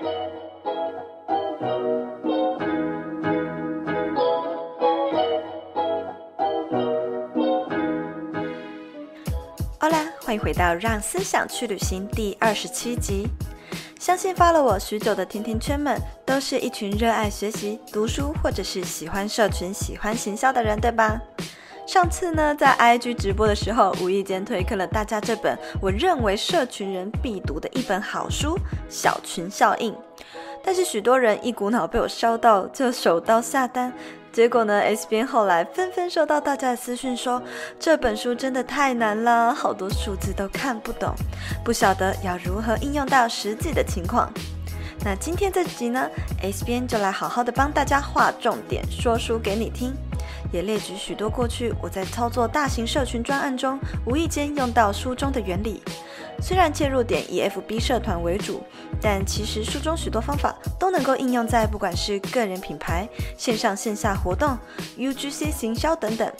Hola，欢迎回到《让思想去旅行》第二十七集。相信发了我许久的甜甜圈们，都是一群热爱学习、读书，或者是喜欢社群、喜欢行销的人，对吧？上次呢，在 IG 直播的时候，无意间推坑了大家这本我认为社群人必读的一本好书《小群效应》，但是许多人一股脑被我烧到，就手刀下单。结果呢，S 边后来纷纷收到大家的私讯说，这本书真的太难了，好多数字都看不懂，不晓得要如何应用到实际的情况。那今天这集呢，S 边就来好好的帮大家划重点，说书给你听，也列举许多过去我在操作大型社群专案中无意间用到书中的原理。虽然切入点以 FB 社团为主，但其实书中许多方法都能够应用在不管是个人品牌、线上线下活动、UGC 行销等等。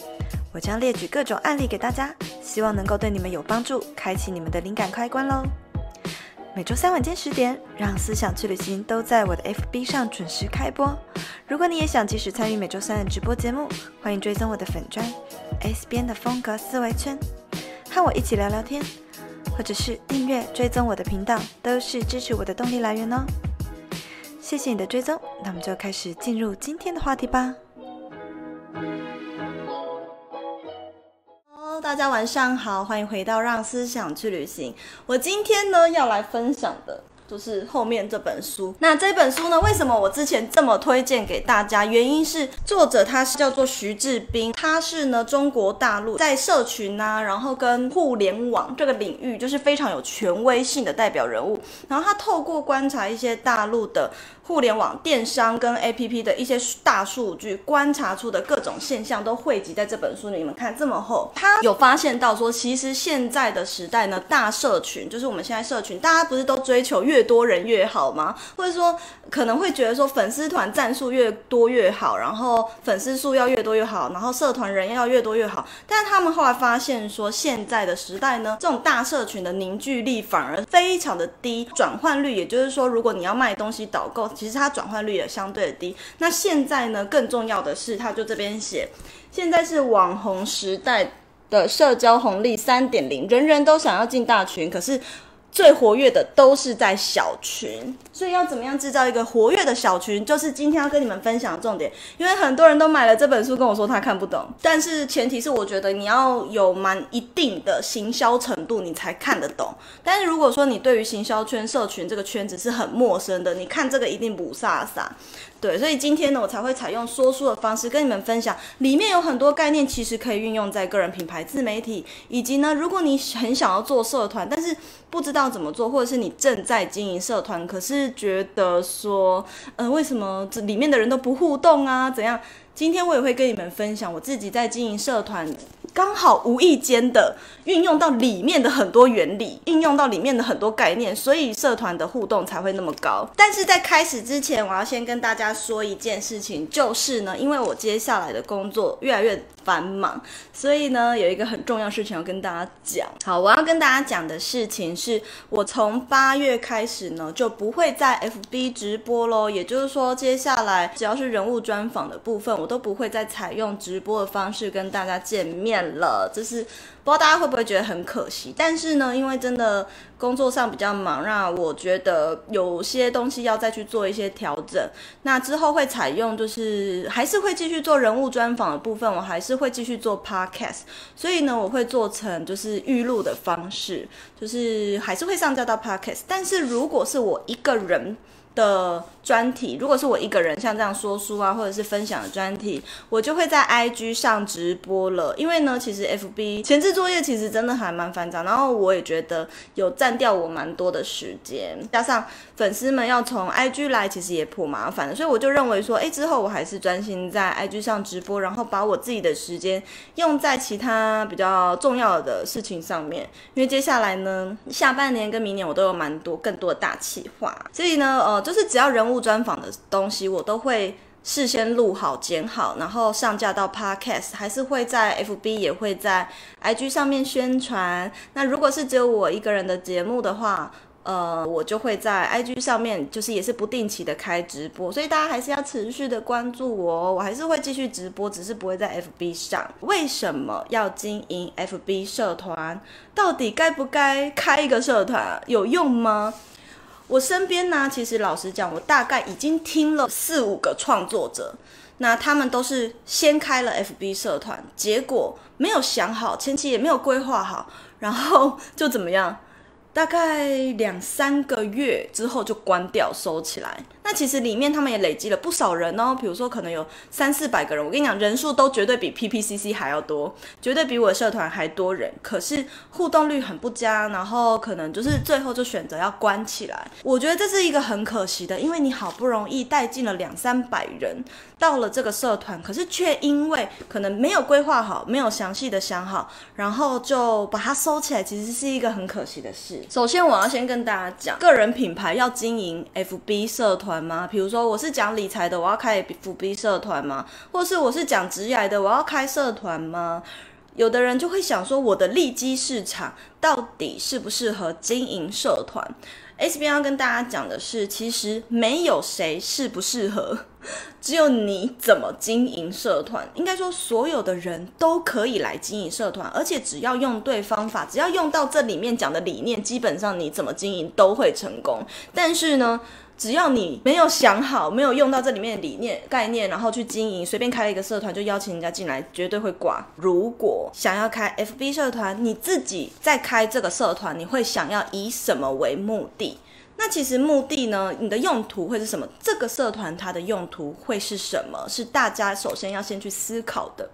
我将列举各种案例给大家，希望能够对你们有帮助，开启你们的灵感开关喽。每周三晚间十点，让思想去旅行都在我的 FB 上准时开播。如果你也想及时参与每周三的直播节目，欢迎追踪我的粉砖 S 边的风格思维圈，和我一起聊聊天。或者是订阅追踪我的频道，都是支持我的动力来源哦。谢谢你的追踪，那我们就开始进入今天的话题吧。大家晚上好，欢迎回到《让思想去旅行》。我今天呢要来分享的。就是后面这本书。那这本书呢，为什么我之前这么推荐给大家？原因是作者他是叫做徐志斌，他是呢中国大陆在社群啊，然后跟互联网这个领域就是非常有权威性的代表人物。然后他透过观察一些大陆的。互联网电商跟 APP 的一些大数据观察出的各种现象都汇集在这本书里。你们看这么厚，他有发现到说，其实现在的时代呢，大社群就是我们现在社群，大家不是都追求越越多人越好吗？或者说可能会觉得说粉丝团赞数越多越好，然后粉丝数要越多越好，然后社团人要越多越好。但是他们后来发现说，现在的时代呢，这种大社群的凝聚力反而非常的低，转换率，也就是说，如果你要卖东西导购。其实它转换率也相对的低。那现在呢，更重要的是，它就这边写，现在是网红时代的社交红利三点零，人人都想要进大群，可是。最活跃的都是在小群，所以要怎么样制造一个活跃的小群，就是今天要跟你们分享的重点。因为很多人都买了这本书，跟我说他看不懂，但是前提是我觉得你要有蛮一定的行销程度，你才看得懂。但是如果说你对于行销圈、社群这个圈子是很陌生的，你看这个一定不飒飒。对，所以今天呢，我才会采用说书的方式跟你们分享，里面有很多概念，其实可以运用在个人品牌、自媒体，以及呢，如果你很想要做社团，但是不知道怎么做，或者是你正在经营社团，可是觉得说，呃，为什么这里面的人都不互动啊？怎样？今天我也会跟你们分享我自己在经营社团。刚好无意间的运用到里面的很多原理，应用到里面的很多概念，所以社团的互动才会那么高。但是在开始之前，我要先跟大家说一件事情，就是呢，因为我接下来的工作越来越繁忙，所以呢，有一个很重要事情要跟大家讲。好，我要跟大家讲的事情是，我从八月开始呢，就不会在 FB 直播喽。也就是说，接下来只要是人物专访的部分，我都不会再采用直播的方式跟大家见面了。这是。不知道大家会不会觉得很可惜？但是呢，因为真的工作上比较忙，那我觉得有些东西要再去做一些调整。那之后会采用，就是还是会继续做人物专访的部分，我还是会继续做 podcast。所以呢，我会做成就是预录的方式，就是还是会上架到 podcast。但是如果是我一个人的专题，如果是我一个人像这样说书啊，或者是分享的专题，我就会在 IG 上直播了。因为呢，其实 FB 前置作业其实真的还蛮繁杂，然后我也觉得有占掉我蛮多的时间，加上粉丝们要从 IG 来，其实也颇麻烦的，所以我就认为说，哎，之后我还是专心在 IG 上直播，然后把我自己的时间用在其他比较重要的事情上面。因为接下来呢，下半年跟明年我都有蛮多更多的大企划，所以呢，呃，就是只要人物专访的东西，我都会事先录好、剪好，然后上架到 Podcast，还是会在 FB 也会在 IG 上面宣传。那如果是只有我一个人的节目的话，呃，我就会在 IG 上面，就是也是不定期的开直播，所以大家还是要持续的关注我哦，我还是会继续直播，只是不会在 FB 上。为什么要经营 FB 社团？到底该不该开一个社团？有用吗？我身边呢，其实老实讲，我大概已经听了四五个创作者，那他们都是先开了 FB 社团，结果没有想好，前期也没有规划好，然后就怎么样？大概两三个月之后就关掉收起来。那其实里面他们也累积了不少人哦，比如说可能有三四百个人，我跟你讲，人数都绝对比 PPCC 还要多，绝对比我社团还多人。可是互动率很不佳，然后可能就是最后就选择要关起来。我觉得这是一个很可惜的，因为你好不容易带进了两三百人到了这个社团，可是却因为可能没有规划好，没有详细的想好，然后就把它收起来，其实是一个很可惜的事。首先我要先跟大家讲，个人品牌要经营 FB 社团。吗？比如说我是讲理财的，我要开 FB 社团吗？或是我是讲职涯的，我要开社团吗？有的人就会想说，我的利基市场到底适不适合经营社团？S B 要跟大家讲的是，其实没有谁适不适合，只有你怎么经营社团。应该说，所有的人都可以来经营社团，而且只要用对方法，只要用到这里面讲的理念，基本上你怎么经营都会成功。但是呢，只要你没有想好，没有用到这里面的理念概念，然后去经营，随便开了一个社团就邀请人家进来，绝对会挂。如果想要开 FB 社团，你自己在开这个社团，你会想要以什么为目的？那其实目的呢，你的用途会是什么？这个社团它的用途会是什么？是大家首先要先去思考的。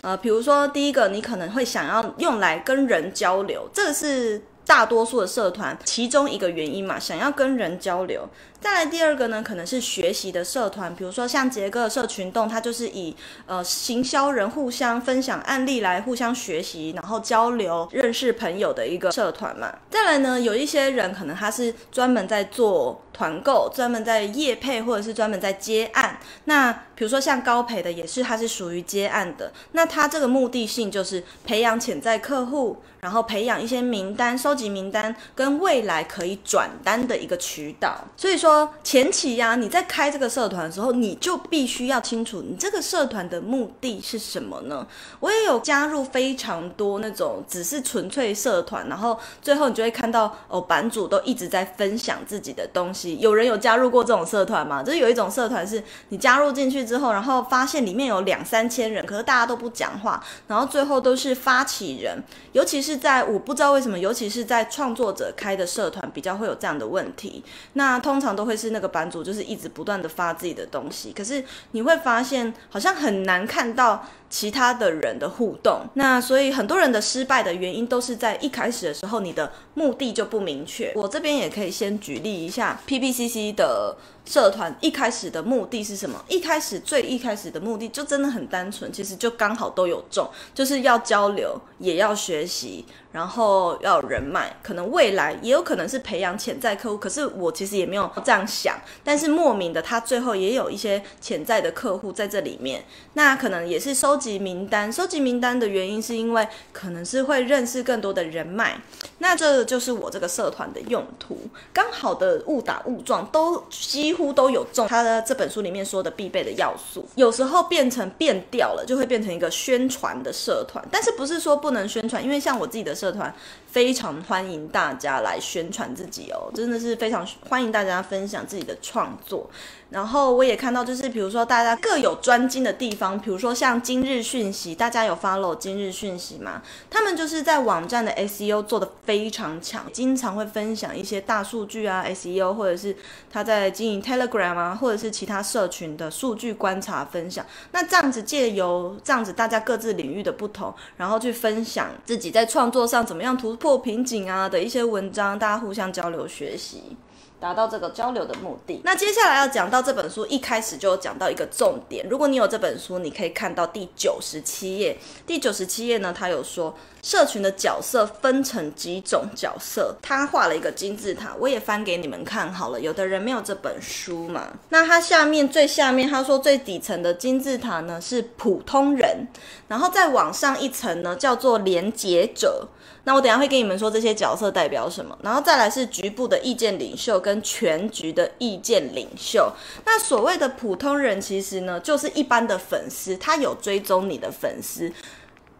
呃，比如说第一个，你可能会想要用来跟人交流，这个是。大多数的社团，其中一个原因嘛，想要跟人交流。再来第二个呢，可能是学习的社团，比如说像杰哥社群动，它就是以呃行销人互相分享案例来互相学习，然后交流认识朋友的一个社团嘛。再来呢，有一些人可能他是专门在做团购，专门在业配，或者是专门在接案。那比如说像高培的，也是他是属于接案的。那他这个目的性就是培养潜在客户，然后培养一些名单，收集名单，跟未来可以转单的一个渠道。所以说。说前期呀、你在开这个社团的时候，你就必须要清楚你这个社团的目的是什么呢？我也有加入非常多那种只是纯粹社团，然后最后你就会看到哦，版主都一直在分享自己的东西。有人有加入过这种社团吗？就是有一种社团是你加入进去之后，然后发现里面有两三千人，可是大家都不讲话，然后最后都是发起人，尤其是在我不知道为什么，尤其是在创作者开的社团比较会有这样的问题。那通常都。会是那个版主，就是一直不断的发自己的东西，可是你会发现好像很难看到其他的人的互动。那所以很多人的失败的原因都是在一开始的时候，你的目的就不明确。我这边也可以先举例一下 PPCC 的社团一开始的目的是什么？一开始最一开始的目的就真的很单纯，其实就刚好都有中，就是要交流，也要学习。然后要人脉，可能未来也有可能是培养潜在客户。可是我其实也没有这样想，但是莫名的，他最后也有一些潜在的客户在这里面。那可能也是收收集名单，收集名单的原因是因为可能是会认识更多的人脉。那这就是我这个社团的用途，刚好的误打误撞，都几乎都有中他的这本书里面说的必备的要素。有时候变成变调了，就会变成一个宣传的社团，但是不是说不能宣传，因为像我自己的社。团非常欢迎大家来宣传自己哦，真的是非常欢迎大家分享自己的创作。然后我也看到，就是比如说大家各有专精的地方，比如说像今日讯息，大家有 follow 今日讯息吗？他们就是在网站的 SEO 做的非非常强，经常会分享一些大数据啊，SEO 或者是他在经营 Telegram 啊，或者是其他社群的数据观察分享。那这样子借由这样子大家各自领域的不同，然后去分享自己在创作上怎么样突破瓶颈啊的一些文章，大家互相交流学习。达到这个交流的目的。那接下来要讲到这本书一开始就讲到一个重点，如果你有这本书，你可以看到第九十七页。第九十七页呢，他有说社群的角色分成几种角色，他画了一个金字塔，我也翻给你们看好了。有的人没有这本书嘛，那他下面最下面他说最底层的金字塔呢是普通人，然后再往上一层呢叫做连接者。那我等下会跟你们说这些角色代表什么，然后再来是局部的意见领袖跟全局的意见领袖。那所谓的普通人，其实呢就是一般的粉丝，他有追踪你的粉丝，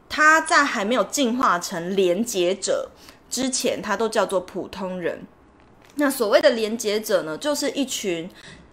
他在还没有进化成连接者之前，他都叫做普通人。那所谓的连接者呢，就是一群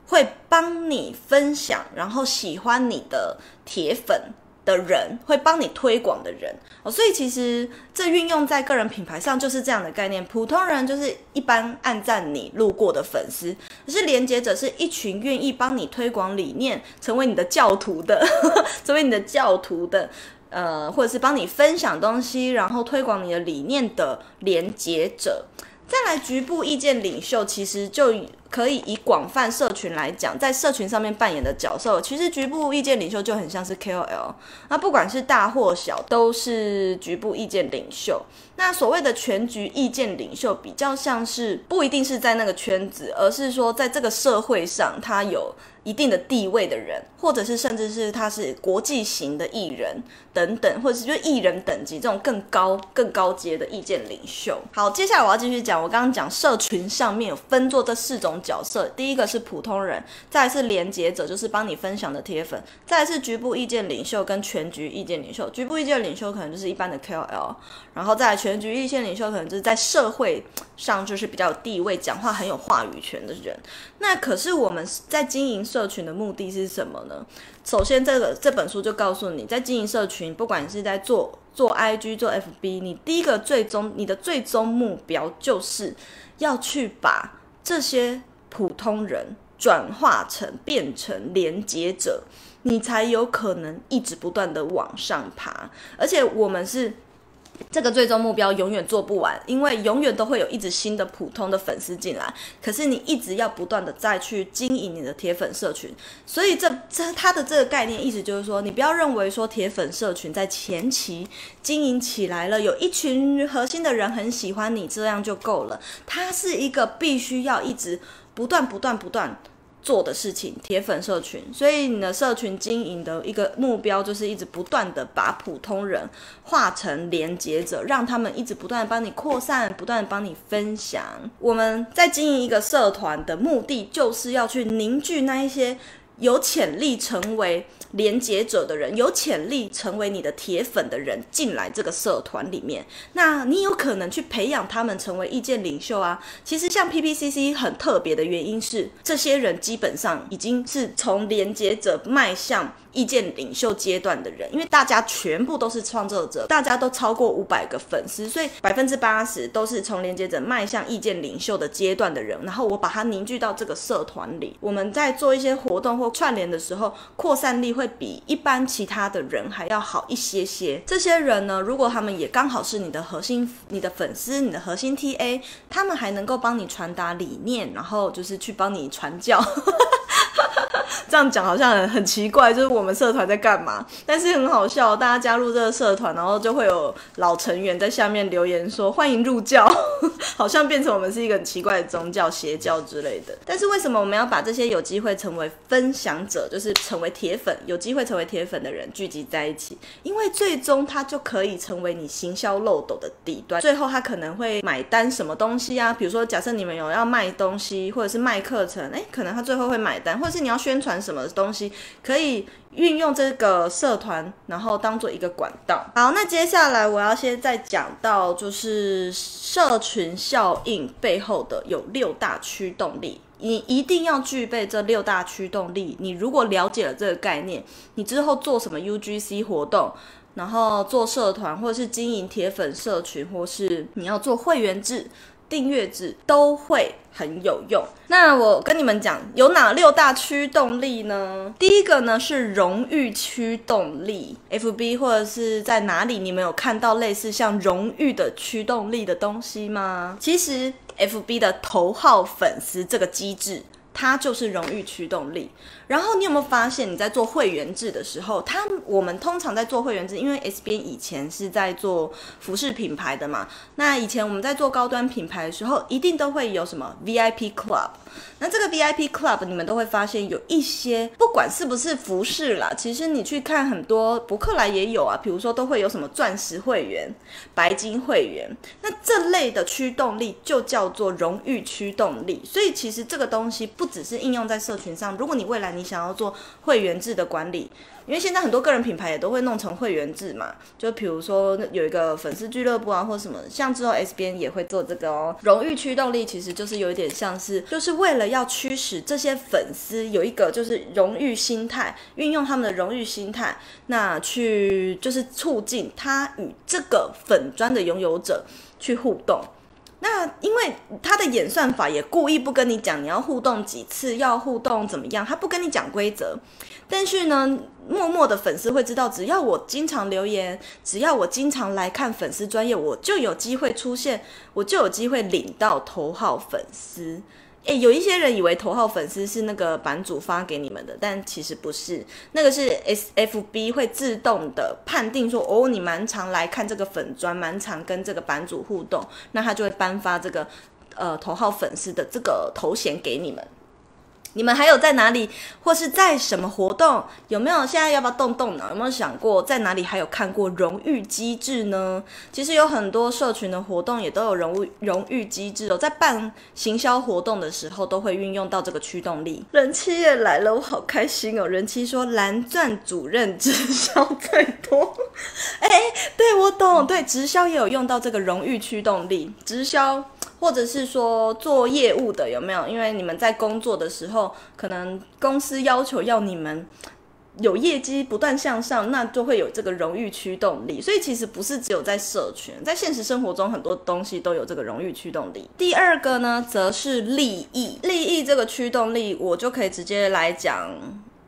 会帮你分享，然后喜欢你的铁粉。的人会帮你推广的人哦，所以其实这运用在个人品牌上就是这样的概念。普通人就是一般按赞你路过的粉丝，可是连接者是一群愿意帮你推广理念，成为你的教徒的，成为你的教徒的，呃，或者是帮你分享东西，然后推广你的理念的连接者。再来，局部意见领袖其实就可以以广泛社群来讲，在社群上面扮演的角色，其实局部意见领袖就很像是 KOL，那不管是大或小，都是局部意见领袖。那所谓的全局意见领袖，比较像是不一定是在那个圈子，而是说在这个社会上，他有一定的地位的人，或者是甚至是他是国际型的艺人等等，或者是就艺人等级这种更高更高阶的意见领袖。好，接下来我要继续讲，我刚刚讲社群上面分作这四种角色，第一个是普通人，再来是连接者，就是帮你分享的铁粉，再来是局部意见领袖跟全局意见领袖。局部意见领袖可能就是一般的 KOL，然后再来全局意见领袖可能就是在社会上就是比较有地位、讲话很有话语权的人。那可是我们在经营社群的目的是什么呢？首先，这个这本书就告诉你，在经营社群，不管你是在做做 IG、做 FB，你第一个最终你的最终目标就是要去把这些普通人转化成变成连接者，你才有可能一直不断的往上爬。而且我们是。这个最终目标永远做不完，因为永远都会有一直新的普通的粉丝进来。可是你一直要不断的再去经营你的铁粉社群，所以这这它的这个概念意思就是说，你不要认为说铁粉社群在前期经营起来了，有一群核心的人很喜欢你，这样就够了。它是一个必须要一直不断不断不断。做的事情，铁粉社群，所以你的社群经营的一个目标就是一直不断的把普通人化成连接者，让他们一直不断的帮你扩散，不断的帮你分享。我们在经营一个社团的目的，就是要去凝聚那一些有潜力成为连接者的人，有潜力成为你的铁粉的人进来这个社团里面，那你有可能去培养他们成为意见领袖啊。其实像 PPCC 很特别的原因是，这些人基本上已经是从连接者迈向。意见领袖阶段的人，因为大家全部都是创作者，大家都超过五百个粉丝，所以百分之八十都是从连接者迈向意见领袖的阶段的人。然后我把它凝聚到这个社团里，我们在做一些活动或串联的时候，扩散力会比一般其他的人还要好一些些。这些人呢，如果他们也刚好是你的核心、你的粉丝、你的核心 TA，他们还能够帮你传达理念，然后就是去帮你传教。这样讲好像很很奇怪，就是我我们社团在干嘛？但是很好笑，大家加入这个社团，然后就会有老成员在下面留言说欢迎入教，好像变成我们是一个很奇怪的宗教邪教之类的。但是为什么我们要把这些有机会成为分享者，就是成为铁粉，有机会成为铁粉的人聚集在一起？因为最终他就可以成为你行销漏斗的底端，最后他可能会买单什么东西啊？比如说假设你们有要卖东西，或者是卖课程，诶，可能他最后会买单，或者是你要宣传什么东西，可以运用这个社团，然后当做一个管道。好，那接下来我要先再讲到，就是社群效应背后的有六大驱动力，你一定要具备这六大驱动力。你如果了解了这个概念，你之后做什么 UGC 活动，然后做社团，或者是经营铁粉社群，或是你要做会员制。订阅制都会很有用。那我跟你们讲，有哪六大驱动力呢？第一个呢是荣誉驱动力，FB 或者是在哪里，你们有看到类似像荣誉的驱动力的东西吗？其实 FB 的头号粉丝这个机制。它就是荣誉驱动力。然后你有没有发现，你在做会员制的时候，他我们通常在做会员制，因为 S 编以前是在做服饰品牌的嘛。那以前我们在做高端品牌的时候，一定都会有什么 VIP Club。那这个 VIP Club，你们都会发现有一些，不管是不是服饰啦，其实你去看很多博客来也有啊。比如说都会有什么钻石会员、白金会员，那这类的驱动力就叫做荣誉驱动力。所以其实这个东西不只是应用在社群上，如果你未来你想要做会员制的管理，因为现在很多个人品牌也都会弄成会员制嘛，就比如说有一个粉丝俱乐部啊，或什么，像之后 S 编也会做这个哦。荣誉驱动力其实就是有一点像是，就是为了要驱使这些粉丝有一个就是荣誉心态，运用他们的荣誉心态，那去就是促进他与这个粉砖的拥有者去互动。那因为他的演算法也故意不跟你讲你要互动几次，要互动怎么样，他不跟你讲规则。但是呢，默默的粉丝会知道，只要我经常留言，只要我经常来看粉丝专业，我就有机会出现，我就有机会领到头号粉丝。诶，有一些人以为头号粉丝是那个版主发给你们的，但其实不是，那个是 SFB 会自动的判定说，哦，你蛮常来看这个粉专，蛮常跟这个版主互动，那他就会颁发这个呃头号粉丝的这个头衔给你们。你们还有在哪里，或是在什么活动？有没有现在要不要动动脑？有没有想过在哪里还有看过荣誉机制呢？其实有很多社群的活动也都有荣誉荣誉机制哦，在办行销活动的时候都会运用到这个驱动力。人气也来了，我好开心哦！人气说蓝钻主任直销最多，哎，对我懂，对直销也有用到这个荣誉驱动力，直销。或者是说做业务的有没有？因为你们在工作的时候，可能公司要求要你们有业绩不断向上，那就会有这个荣誉驱动力。所以其实不是只有在社群，在现实生活中很多东西都有这个荣誉驱动力。第二个呢，则是利益，利益这个驱动力，我就可以直接来讲。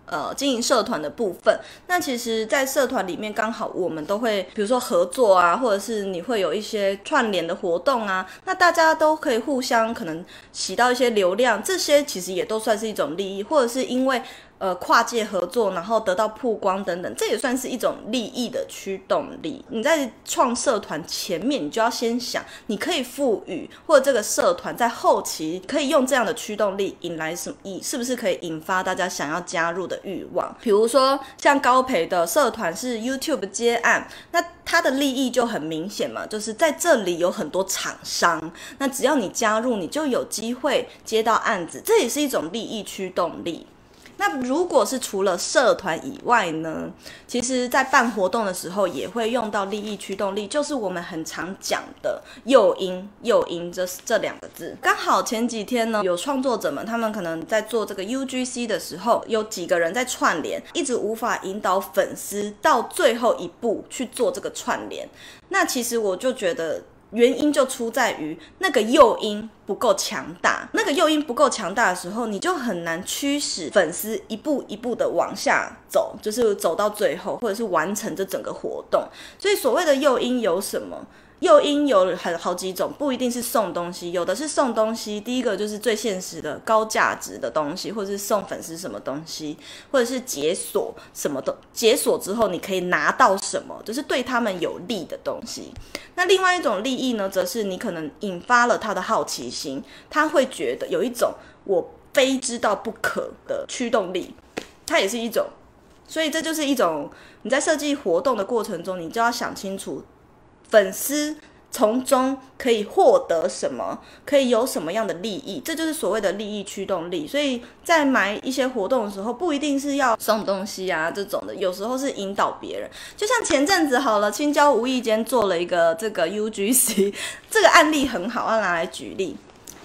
呃，经营社团的部分，那其实，在社团里面，刚好我们都会，比如说合作啊，或者是你会有一些串联的活动啊，那大家都可以互相可能起到一些流量，这些其实也都算是一种利益，或者是因为。呃，跨界合作，然后得到曝光等等，这也算是一种利益的驱动力。你在创社团前面，你就要先想，你可以赋予或者这个社团在后期可以用这样的驱动力引来什么意，是不是可以引发大家想要加入的欲望？比如说像高培的社团是 YouTube 接案，那它的利益就很明显嘛，就是在这里有很多厂商，那只要你加入，你就有机会接到案子，这也是一种利益驱动力。那如果是除了社团以外呢？其实，在办活动的时候也会用到利益驱动力，就是我们很常讲的诱因。诱因这这两个字，刚好前几天呢，有创作者们他们可能在做这个 UGC 的时候，有几个人在串联，一直无法引导粉丝到最后一步去做这个串联。那其实我就觉得。原因就出在于那个诱因不够强大，那个诱因不够强大的时候，你就很难驱使粉丝一步一步的往下走，就是走到最后，或者是完成这整个活动。所以所谓的诱因有什么？诱因有很好几种，不一定是送东西，有的是送东西。第一个就是最现实的高价值的东西，或者是送粉丝什么东西，或者是解锁什么的。解锁之后你可以拿到什么，就是对他们有利的东西。那另外一种利益呢，则是你可能引发了他的好奇心，他会觉得有一种我非知道不可的驱动力，它也是一种。所以这就是一种你在设计活动的过程中，你就要想清楚。粉丝从中可以获得什么？可以有什么样的利益？这就是所谓的利益驱动力。所以在买一些活动的时候，不一定是要送东西啊这种的，有时候是引导别人。就像前阵子好了，青椒无意间做了一个这个 UGC，这个案例很好，要拿来举例。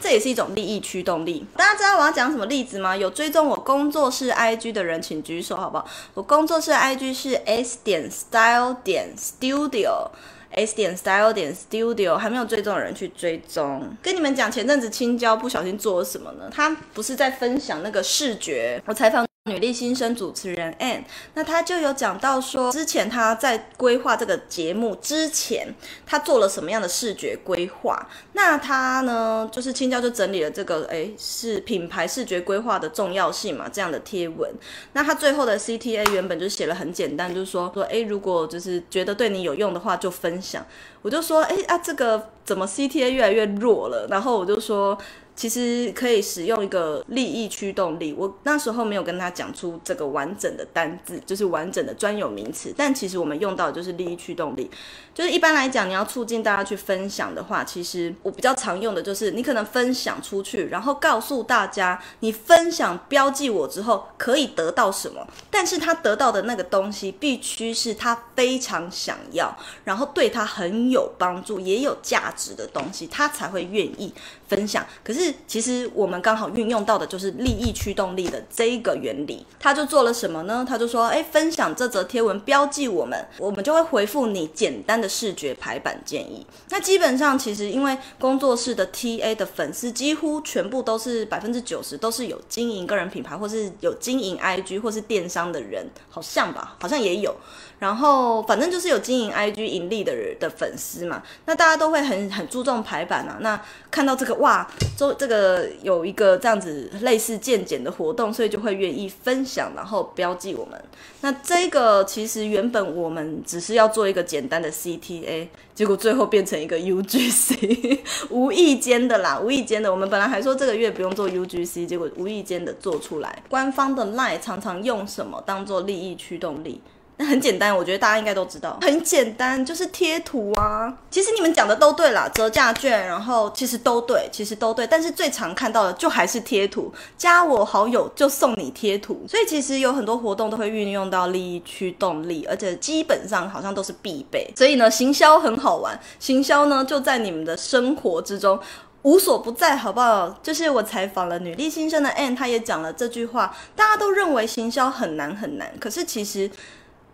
这也是一种利益驱动力。大家知道我要讲什么例子吗？有追踪我工作室 IG 的人，请举手好不好？我工作室 IG 是 s 点 style 点 studio。S 点 Style 点 Studio 还没有追踪的人去追踪。跟你们讲，前阵子青椒不小心做了什么呢？他不是在分享那个视觉，我采访女力新生主持人 Ann，那她就有讲到说，之前她在规划这个节目之前，她做了什么样的视觉规划？那她呢，就是青椒就整理了这个，诶，是品牌视觉规划的重要性嘛，这样的贴文。那她最后的 CTA 原本就写了很简单，就是说说，诶，如果就是觉得对你有用的话，就分享。我就说，诶，啊，这个怎么 CTA 越来越弱了？然后我就说。其实可以使用一个利益驱动力，我那时候没有跟他讲出这个完整的单字，就是完整的专有名词。但其实我们用到的就是利益驱动力，就是一般来讲，你要促进大家去分享的话，其实我比较常用的就是你可能分享出去，然后告诉大家你分享标记我之后可以得到什么，但是他得到的那个东西必须是他非常想要，然后对他很有帮助也有价值的东西，他才会愿意分享。可是。其实我们刚好运用到的就是利益驱动力的这一个原理，他就做了什么呢？他就说，哎，分享这则贴文，标记我们，我们就会回复你简单的视觉排版建议。那基本上，其实因为工作室的 TA 的粉丝几乎全部都是百分之九十都是有经营个人品牌，或是有经营 IG 或是电商的人，好像吧，好像也有。然后反正就是有经营 IG 盈利的人的粉丝嘛，那大家都会很很注重排版啊。那看到这个哇，做这个有一个这样子类似健检的活动，所以就会愿意分享，然后标记我们。那这个其实原本我们只是要做一个简单的 CTA，结果最后变成一个 UGC，无意间的啦，无意间的。我们本来还说这个月不用做 UGC，结果无意间的做出来。官方的 LINE 常常用什么当做利益驱动力？很简单，我觉得大家应该都知道，很简单，就是贴图啊。其实你们讲的都对啦，折价券，然后其实都对，其实都对。但是最常看到的就还是贴图，加我好友就送你贴图。所以其实有很多活动都会运用到利益驱动力，而且基本上好像都是必备。所以呢，行销很好玩，行销呢就在你们的生活之中无所不在，好不好？就是我采访了女力新生的 Anne，她也讲了这句话。大家都认为行销很难很难，可是其实。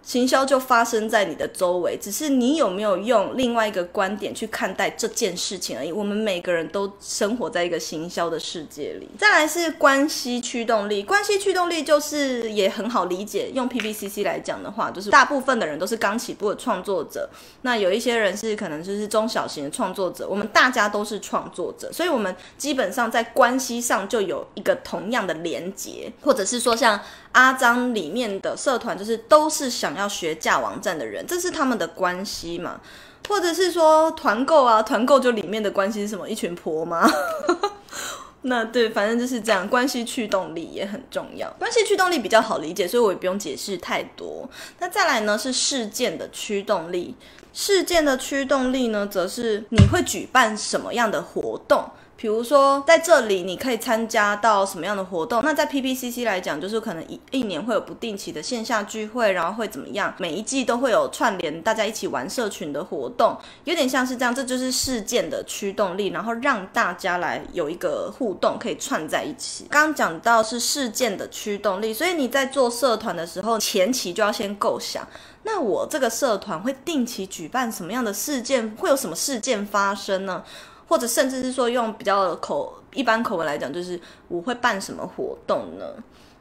行销就发生在你的周围，只是你有没有用另外一个观点去看待这件事情而已。我们每个人都生活在一个行销的世界里。再来是关系驱动力，关系驱动力就是也很好理解。用 PPCC 来讲的话，就是大部分的人都是刚起步的创作者，那有一些人是可能就是中小型的创作者。我们大家都是创作者，所以我们基本上在关系上就有一个同样的连结，或者是说像。阿张里面的社团就是都是想要学架网站的人，这是他们的关系嘛？或者是说团购啊，团购就里面的关系是什么？一群婆吗？那对，反正就是这样，关系驱动力也很重要。关系驱动力比较好理解，所以我也不用解释太多。那再来呢，是事件的驱动力。事件的驱动力呢，则是你会举办什么样的活动？比如说，在这里你可以参加到什么样的活动？那在 PPCC 来讲，就是可能一一年会有不定期的线下聚会，然后会怎么样？每一季都会有串联大家一起玩社群的活动，有点像是这样。这就是事件的驱动力，然后让大家来有一个互动，可以串在一起。刚刚讲到是事件的驱动力，所以你在做社团的时候，前期就要先构想，那我这个社团会定期举办什么样的事件？会有什么事件发生呢？或者甚至是说用比较口一般口吻来讲，就是我会办什么活动呢？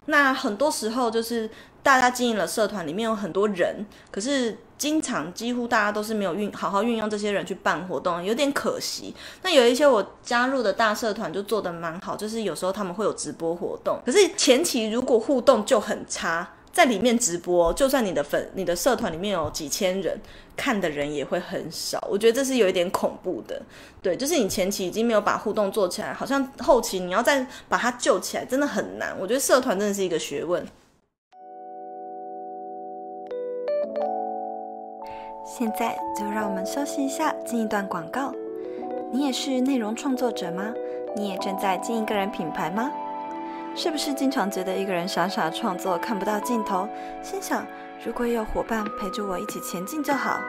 那很多时候就是大家经营了社团，里面有很多人，可是经常几乎大家都是没有运好好运用这些人去办活动，有点可惜。那有一些我加入的大社团就做得蛮好，就是有时候他们会有直播活动，可是前期如果互动就很差。在里面直播，就算你的粉、你的社团里面有几千人，看的人也会很少。我觉得这是有一点恐怖的，对，就是你前期已经没有把互动做起来，好像后期你要再把它救起来，真的很难。我觉得社团真的是一个学问。现在就让我们休息一下，进一段广告。你也是内容创作者吗？你也正在经营个人品牌吗？是不是经常觉得一个人傻傻创作看不到尽头？心想如果有伙伴陪着我一起前进就好。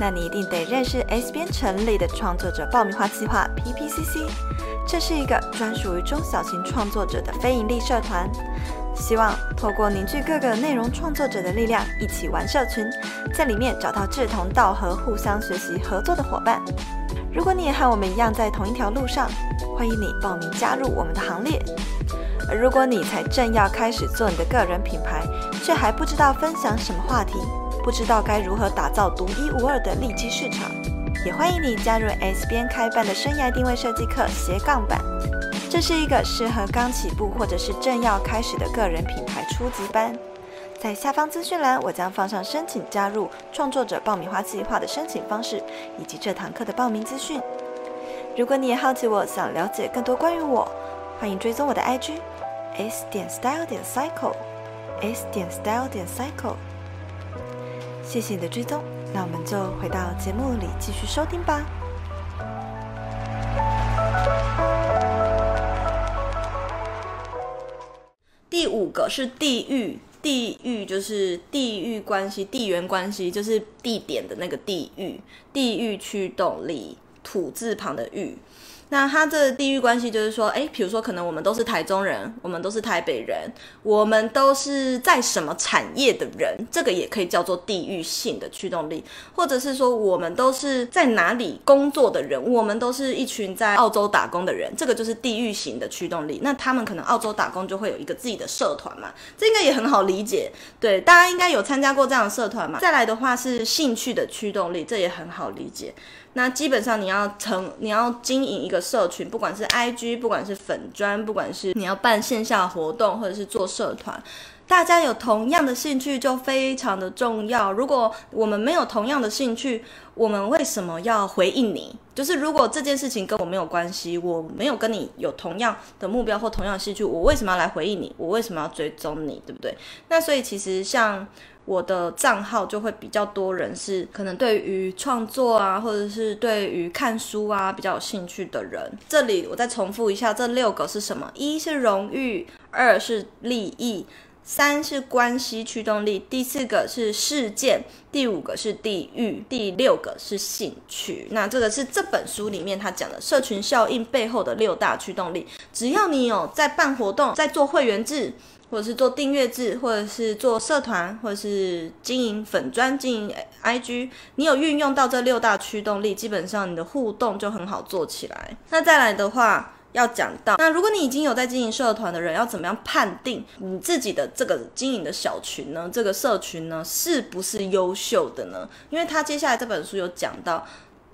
那你一定得认识 S 编成立的创作者爆米花计划 PPCC，这是一个专属于中小型创作者的非盈利社团。希望透过凝聚各个内容创作者的力量，一起玩社群，在里面找到志同道合、互相学习合作的伙伴。如果你也和我们一样在同一条路上，欢迎你报名加入我们的行列。而如果你才正要开始做你的个人品牌，却还不知道分享什么话题，不知道该如何打造独一无二的利基市场，也欢迎你加入 S 编开办的生涯定位设计课斜杠版。这是一个适合刚起步或者是正要开始的个人品牌初级班。在下方资讯栏，我将放上申请加入创作者爆米花计划的申请方式，以及这堂课的报名资讯。如果你也好奇我，想了解更多关于我，欢迎追踪我的 IG s 点 style 点 cycle s 点 style 点 cycle。谢谢你的追踪，那我们就回到节目里继续收听吧。第五个是地域。地域就是地域关系，地缘关系就是地点的那个地域，地域驱动力，土字旁的域。那它这地域关系就是说，诶，比如说可能我们都是台中人，我们都是台北人，我们都是在什么产业的人，这个也可以叫做地域性的驱动力，或者是说我们都是在哪里工作的人，我们都是一群在澳洲打工的人，这个就是地域型的驱动力。那他们可能澳洲打工就会有一个自己的社团嘛，这应该也很好理解。对，大家应该有参加过这样的社团嘛。再来的话是兴趣的驱动力，这也很好理解。那基本上你要成，你要经营一个社群，不管是 IG，不管是粉专，不管是你要办线下活动，或者是做社团，大家有同样的兴趣就非常的重要。如果我们没有同样的兴趣，我们为什么要回应你？就是如果这件事情跟我没有关系，我没有跟你有同样的目标或同样的兴趣，我为什么要来回应你？我为什么要追踪你？对不对？那所以其实像。我的账号就会比较多人是可能对于创作啊，或者是对于看书啊比较有兴趣的人。这里我再重复一下，这六个是什么？一是荣誉，二是利益，三是关系驱动力，第四个是事件，第五个是地域，第六个是兴趣。那这个是这本书里面他讲的社群效应背后的六大驱动力。只要你有在办活动，在做会员制。或者是做订阅制，或者是做社团，或者是经营粉专、经营 IG，你有运用到这六大驱动力，基本上你的互动就很好做起来。那再来的话，要讲到，那如果你已经有在经营社团的人，要怎么样判定你自己的这个经营的小群呢？这个社群呢，是不是优秀的呢？因为他接下来这本书有讲到。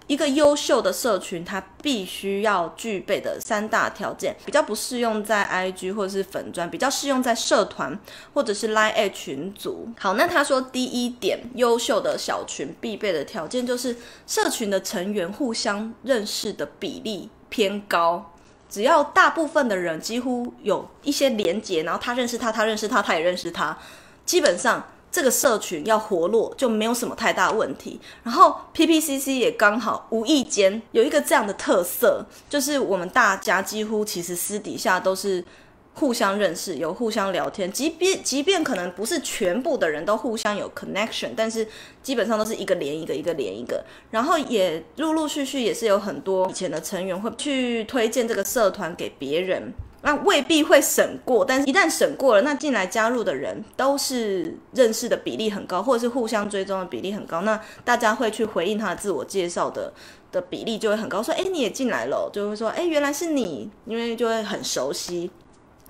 一个优秀的社群，它必须要具备的三大条件，比较不适用在 IG 或者是粉专，比较适用在社团或者是 Line@ 群组。好，那他说第一点，优秀的小群必备的条件就是社群的成员互相认识的比例偏高，只要大部分的人几乎有一些连结，然后他认识他，他认识他，他也认识他，基本上。这个社群要活络就没有什么太大问题，然后 PPCC 也刚好无意间有一个这样的特色，就是我们大家几乎其实私底下都是互相认识，有互相聊天，即便即便可能不是全部的人都互相有 connection，但是基本上都是一个连一个，一个连一个，然后也陆陆续续也是有很多以前的成员会去推荐这个社团给别人。那未必会审过，但是一旦审过了，那进来加入的人都是认识的比例很高，或者是互相追踪的比例很高，那大家会去回应他的自我介绍的的比例就会很高，说，哎，你也进来了，就会说，哎，原来是你，因为就会很熟悉。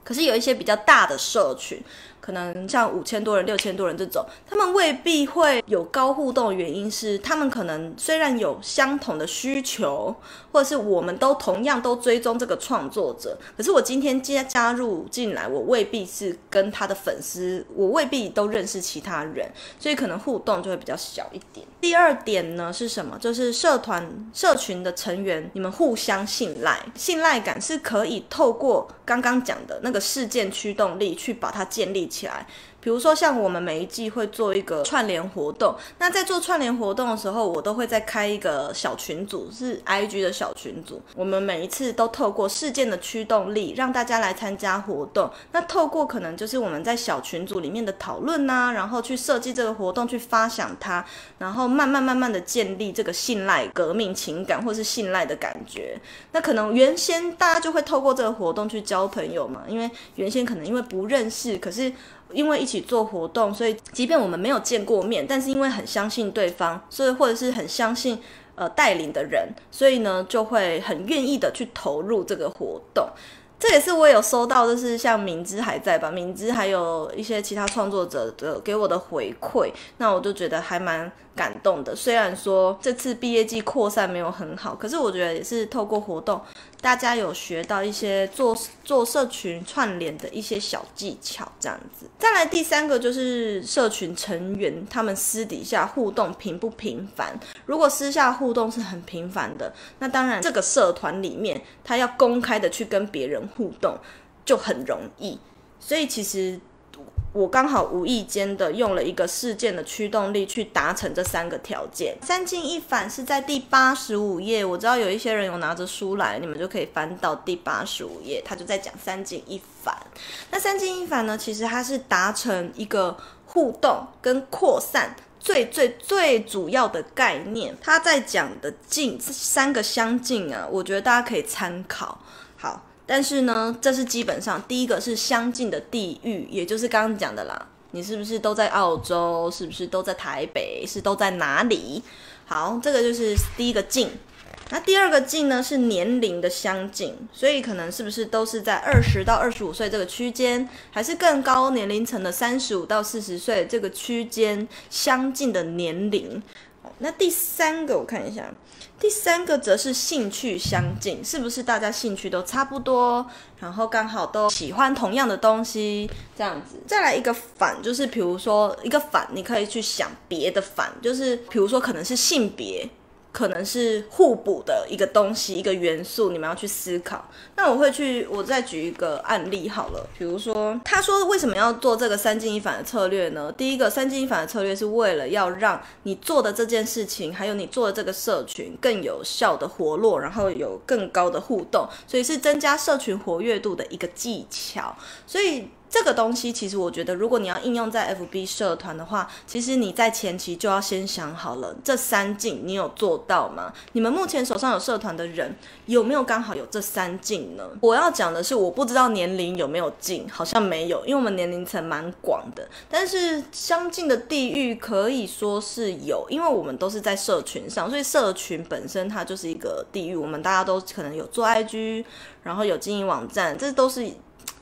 可是有一些比较大的社群。可能像五千多人、六千多人这种，他们未必会有高互动的原因是，他们可能虽然有相同的需求，或者是我们都同样都追踪这个创作者，可是我今天加加入进来，我未必是跟他的粉丝，我未必都认识其他人，所以可能互动就会比较小一点。第二点呢是什么？就是社团社群的成员，你们互相信赖，信赖感是可以透过刚刚讲的那个事件驱动力去把它建立起来。比如说像我们每一季会做一个串联活动，那在做串联活动的时候，我都会再开一个小群组，是 IG 的小群组。我们每一次都透过事件的驱动力，让大家来参加活动。那透过可能就是我们在小群组里面的讨论呐，然后去设计这个活动，去发想它，然后慢慢慢慢的建立这个信赖、革命情感或是信赖的感觉。那可能原先大家就会透过这个活动去交朋友嘛，因为原先可能因为不认识，可是。因为一起做活动，所以即便我们没有见过面，但是因为很相信对方，所以或者是很相信呃带领的人，所以呢就会很愿意的去投入这个活动。这也是我有收到，就是像明知还在吧，明知还有一些其他创作者的给我的回馈，那我就觉得还蛮感动的。虽然说这次毕业季扩散没有很好，可是我觉得也是透过活动，大家有学到一些做做社群串联的一些小技巧，这样子。再来第三个就是社群成员他们私底下互动频不频繁？如果私下互动是很频繁的，那当然这个社团里面他要公开的去跟别人互动就很容易，所以其实我刚好无意间的用了一个事件的驱动力去达成这三个条件。三进一反是在第八十五页，我知道有一些人有拿着书来，你们就可以翻到第八十五页，他就在讲三进一反。那三进一反呢，其实它是达成一个互动跟扩散最最最主要的概念。他在讲的进三个相近啊，我觉得大家可以参考。好，但是呢，这是基本上第一个是相近的地域，也就是刚刚讲的啦。你是不是都在澳洲？是不是都在台北？是都在哪里？好，这个就是第一个近。那第二个近呢，是年龄的相近，所以可能是不是都是在二十到二十五岁这个区间，还是更高年龄层的三十五到四十岁这个区间相近的年龄？那第三个我看一下。第三个则是兴趣相近，是不是大家兴趣都差不多，然后刚好都喜欢同样的东西，这样子。再来一个反，就是比如说一个反，你可以去想别的反，就是比如说可能是性别。可能是互补的一个东西，一个元素，你们要去思考。那我会去，我再举一个案例好了。比如说，他说为什么要做这个三进一反的策略呢？第一个，三进一反的策略是为了要让你做的这件事情，还有你做的这个社群更有效的活络，然后有更高的互动，所以是增加社群活跃度的一个技巧。所以。这个东西其实我觉得，如果你要应用在 FB 社团的话，其实你在前期就要先想好了，这三进你有做到吗？你们目前手上有社团的人有没有刚好有这三进呢？我要讲的是，我不知道年龄有没有进，好像没有，因为我们年龄层蛮广的。但是相近的地域可以说是有，因为我们都是在社群上，所以社群本身它就是一个地域。我们大家都可能有做 IG，然后有经营网站，这都是。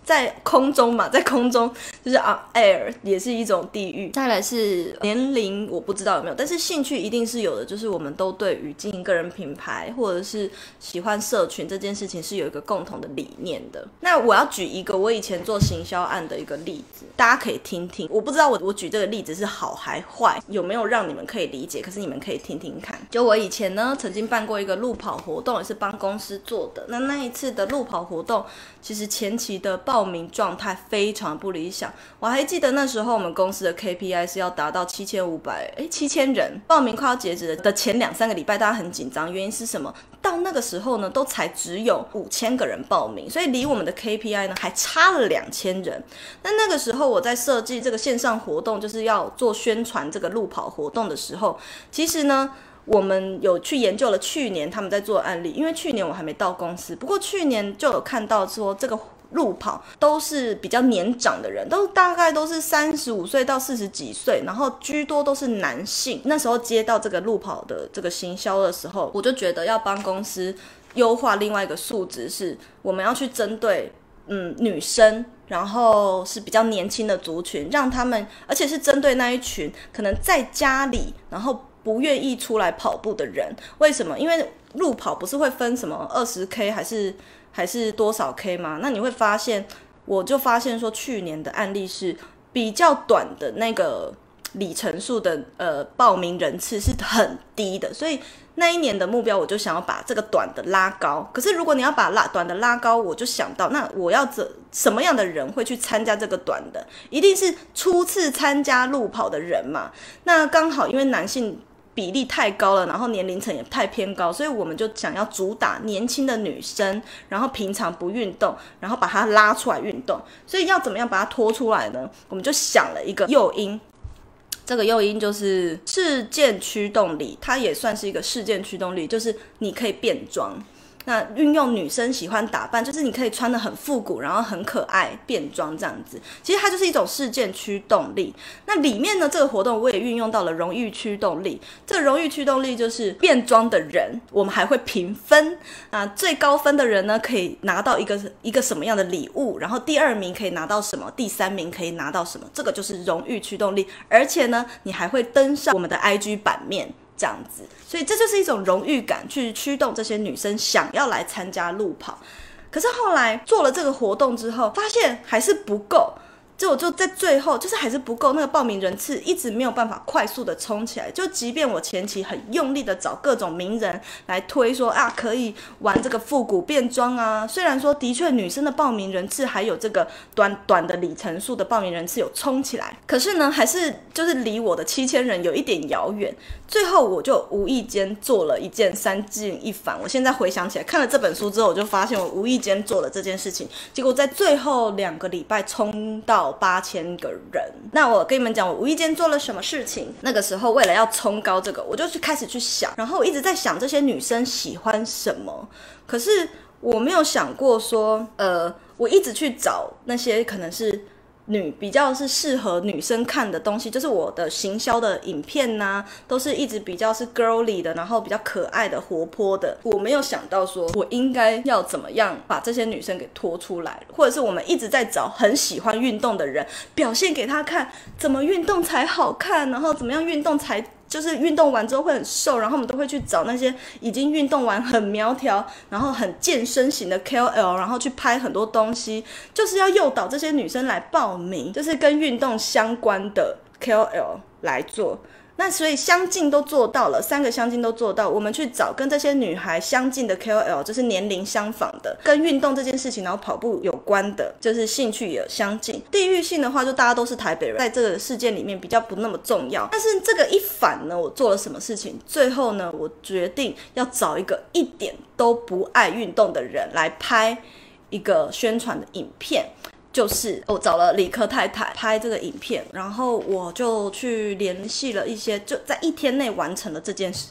在空中嘛，在空中 就是 on air 也是一种地域。再来是年龄，我不知道有没有，但是兴趣一定是有的。就是我们都对于经营个人品牌或者是喜欢社群这件事情是有一个共同的理念的。那我要举一个我以前做行销案的一个例子，大家可以听听。我不知道我我举这个例子是好还坏，有没有让你们可以理解？可是你们可以听听看。就我以前呢，曾经办过一个路跑活动，也是帮公司做的。那那一次的路跑活动，其实前期的报名状态非常不理想，我还记得那时候我们公司的 KPI 是要达到七千五百，哎，七千人报名快要截止的前两三个礼拜，大家很紧张，原因是什么？到那个时候呢，都才只有五千个人报名，所以离我们的 KPI 呢还差了两千人。那那个时候我在设计这个线上活动，就是要做宣传这个路跑活动的时候，其实呢。我们有去研究了去年他们在做案例，因为去年我还没到公司，不过去年就有看到说这个路跑都是比较年长的人，都大概都是三十五岁到四十几岁，然后居多都是男性。那时候接到这个路跑的这个行销的时候，我就觉得要帮公司优化另外一个数值，是我们要去针对嗯女生，然后是比较年轻的族群，让他们，而且是针对那一群可能在家里，然后。不愿意出来跑步的人，为什么？因为路跑不是会分什么二十 K 还是还是多少 K 吗？那你会发现，我就发现说，去年的案例是比较短的那个里程数的呃报名人次是很低的，所以那一年的目标我就想要把这个短的拉高。可是如果你要把拉短的拉高，我就想到，那我要怎什么样的人会去参加这个短的？一定是初次参加路跑的人嘛。那刚好因为男性。比例太高了，然后年龄层也太偏高，所以我们就想要主打年轻的女生，然后平常不运动，然后把它拉出来运动。所以要怎么样把它拖出来呢？我们就想了一个诱因，这个诱因就是事件驱动力，它也算是一个事件驱动力，就是你可以变装。那运用女生喜欢打扮，就是你可以穿的很复古，然后很可爱，变装这样子。其实它就是一种事件驱动力。那里面呢，这个活动我也运用到了荣誉驱动力。这个荣誉驱动力就是变装的人，我们还会评分啊，最高分的人呢，可以拿到一个一个什么样的礼物，然后第二名可以拿到什么，第三名可以拿到什么，这个就是荣誉驱动力。而且呢，你还会登上我们的 IG 版面。这样子，所以这就是一种荣誉感，去驱动这些女生想要来参加路跑。可是后来做了这个活动之后，发现还是不够。就我就在最后，就是还是不够，那个报名人次一直没有办法快速的冲起来。就即便我前期很用力的找各种名人来推说啊，可以玩这个复古变装啊，虽然说的确女生的报名人次还有这个短短的里程数的报名人次有冲起来，可是呢，还是就是离我的七千人有一点遥远。最后我就无意间做了一件三进一反。我现在回想起来，看了这本书之后，我就发现我无意间做了这件事情，结果在最后两个礼拜冲到。八千个人，那我跟你们讲，我无意间做了什么事情？那个时候为了要冲高这个，我就去开始去想，然后我一直在想这些女生喜欢什么，可是我没有想过说，呃，我一直去找那些可能是。女比较是适合女生看的东西，就是我的行销的影片呐、都是一直比较是 girly 的，然后比较可爱的、活泼的。我没有想到说，我应该要怎么样把这些女生给拖出来，或者是我们一直在找很喜欢运动的人，表现给他看，怎么运动才好看，然后怎么样运动才。就是运动完之后会很瘦，然后我们都会去找那些已经运动完很苗条，然后很健身型的 KOL，然后去拍很多东西，就是要诱导这些女生来报名，就是跟运动相关的 KOL 来做。那所以相近都做到了，三个相近都做到。我们去找跟这些女孩相近的 KOL，就是年龄相仿的，跟运动这件事情，然后跑步有关的，就是兴趣也相近。地域性的话，就大家都是台北人，在这个事件里面比较不那么重要。但是这个一反呢，我做了什么事情？最后呢，我决定要找一个一点都不爱运动的人来拍一个宣传的影片。就是我找了理科太太拍这个影片，然后我就去联系了一些，就在一天内完成了这件事。